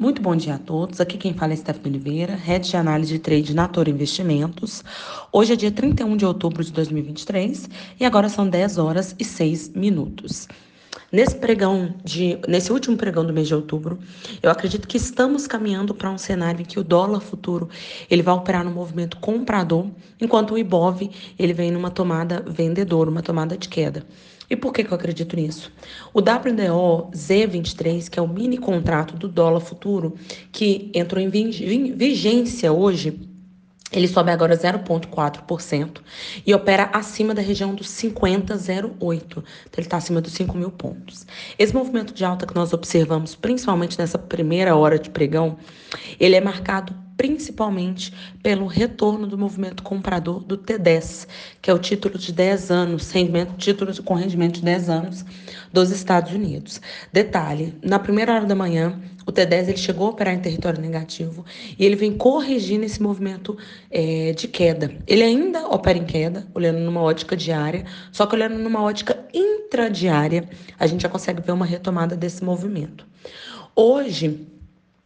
Muito bom dia a todos. Aqui quem fala é Stephanie Oliveira, Head de Análise de Trade na Toro Investimentos. Hoje é dia 31 de outubro de 2023 e agora são 10 horas e 6 minutos. Nesse pregão de, nesse último pregão do mês de outubro, eu acredito que estamos caminhando para um cenário em que o dólar futuro ele vai operar no movimento comprador, enquanto o IBOV ele vem numa tomada vendedora, uma tomada de queda. E por que, que eu acredito nisso? O WDO Z23, que é o mini contrato do dólar futuro, que entrou em vigência hoje, ele sobe agora 0,4% e opera acima da região dos 50,08. Então, ele está acima dos 5 mil pontos. Esse movimento de alta que nós observamos, principalmente nessa primeira hora de pregão, ele é marcado principalmente pelo retorno do movimento comprador do T10, que é o título de 10 anos, rendimento, título com rendimento de 10 anos dos Estados Unidos. Detalhe, na primeira hora da manhã, o T10 ele chegou a operar em território negativo e ele vem corrigindo esse movimento é, de queda. Ele ainda opera em queda, olhando numa ótica diária, só que olhando numa ótica intradiária, a gente já consegue ver uma retomada desse movimento. Hoje,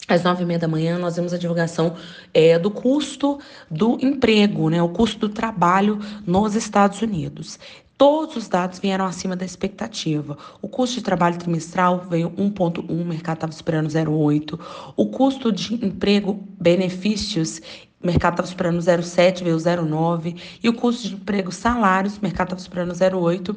às nove e meia da manhã, nós vemos a divulgação é, do custo do emprego, né, o custo do trabalho nos Estados Unidos. Todos os dados vieram acima da expectativa. O custo de trabalho trimestral veio 1,1, o mercado estava esperando 0,8. O custo de emprego, benefícios, o mercado estava esperando 0,7, veio 0,9. E o custo de emprego, salários, o mercado estava esperando 0,8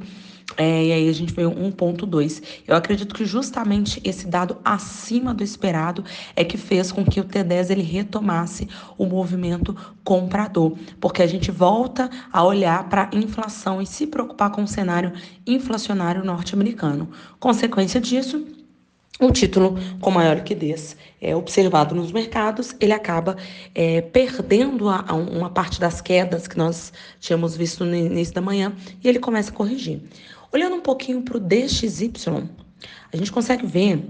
é, e aí a gente veio 1,2. Eu acredito que justamente esse dado acima do esperado é que fez com que o T10 ele retomasse o movimento comprador, porque a gente volta a olhar para a inflação e se preocupar com o cenário inflacionário norte-americano. Consequência disso, o título com maior liquidez é observado nos mercados, ele acaba é, perdendo a, a uma parte das quedas que nós tínhamos visto no início da manhã e ele começa a corrigir. Olhando um pouquinho para o DXY, a gente consegue ver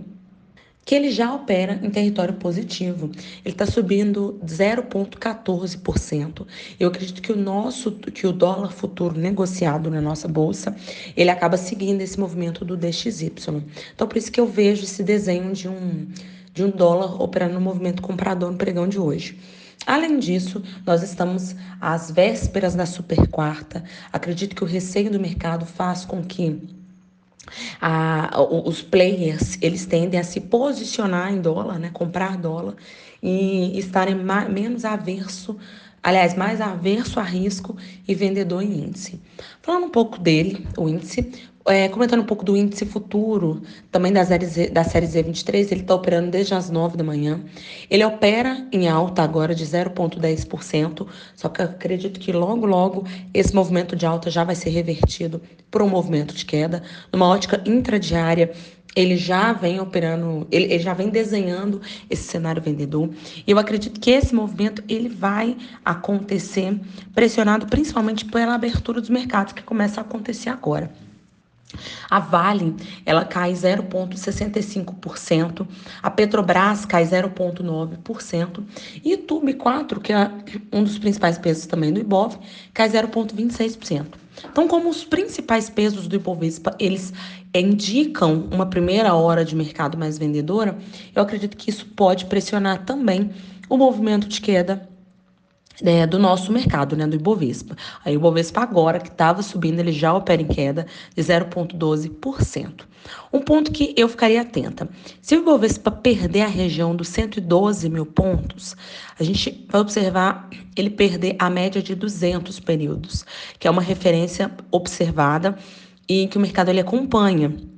que ele já opera em território positivo. Ele está subindo 0,14%. Eu acredito que o nosso, que o dólar futuro negociado na nossa bolsa, ele acaba seguindo esse movimento do DXY. Então, por isso que eu vejo esse desenho de um, de um dólar operando no movimento comprador no pregão de hoje. Além disso, nós estamos às vésperas da super quarta. Acredito que o receio do mercado faz com que a, os players eles tendem a se posicionar em dólar, né, comprar dólar e estarem mais, menos averso, aliás, mais averso a risco e vendedor em índice. Falando um pouco dele, o índice, é, comentando um pouco do índice futuro, também da série, Z, da série Z23, ele está operando desde as 9 da manhã. Ele opera em alta agora de 0,10%, só que eu acredito que logo, logo esse movimento de alta já vai ser revertido por um movimento de queda. Numa ótica intradiária, ele já vem operando, ele, ele, já vem desenhando esse cenário vendedor. E eu acredito que esse movimento ele vai acontecer pressionado principalmente pela abertura dos mercados que começa a acontecer agora. A Vale, ela cai 0,65%, a Petrobras cai 0,9% e o Tube 4, que é um dos principais pesos também do Ibov, cai 0,26%. Então, como os principais pesos do Ibovespa, eles indicam uma primeira hora de mercado mais vendedora, eu acredito que isso pode pressionar também o movimento de queda é, do nosso mercado, né, do Ibovespa. Aí o Ibovespa agora, que estava subindo, ele já opera em queda de 0,12%. Um ponto que eu ficaria atenta. Se o Ibovespa perder a região dos 112 mil pontos, a gente vai observar ele perder a média de 200 períodos, que é uma referência observada e que o mercado ele acompanha.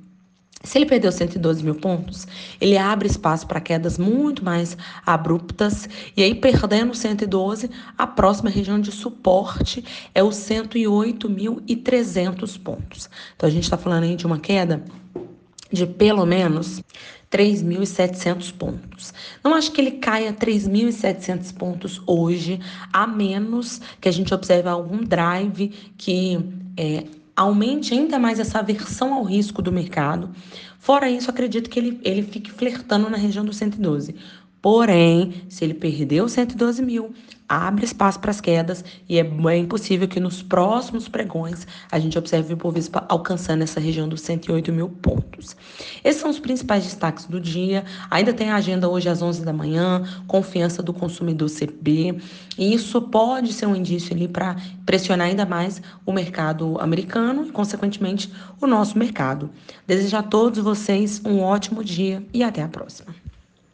Se ele perdeu 112 mil pontos, ele abre espaço para quedas muito mais abruptas. E aí, perdendo 112, a próxima região de suporte é os 108.300 pontos. Então, a gente está falando aí de uma queda de pelo menos 3.700 pontos. Não acho que ele caia 3.700 pontos hoje, a menos que a gente observe algum drive que é, aumente ainda mais essa aversão ao risco do mercado. Fora isso, acredito que ele, ele fique flertando na região do 112. Porém, se ele perdeu 112 mil, abre espaço para as quedas e é bem possível que nos próximos pregões a gente observe o Ibovespa alcançando essa região dos 108 mil pontos. Esses são os principais destaques do dia. Ainda tem a agenda hoje às 11 da manhã, confiança do consumidor CB, e isso pode ser um indício ali para pressionar ainda mais o mercado americano e, consequentemente, o nosso mercado. Desejo a todos vocês um ótimo dia e até a próxima.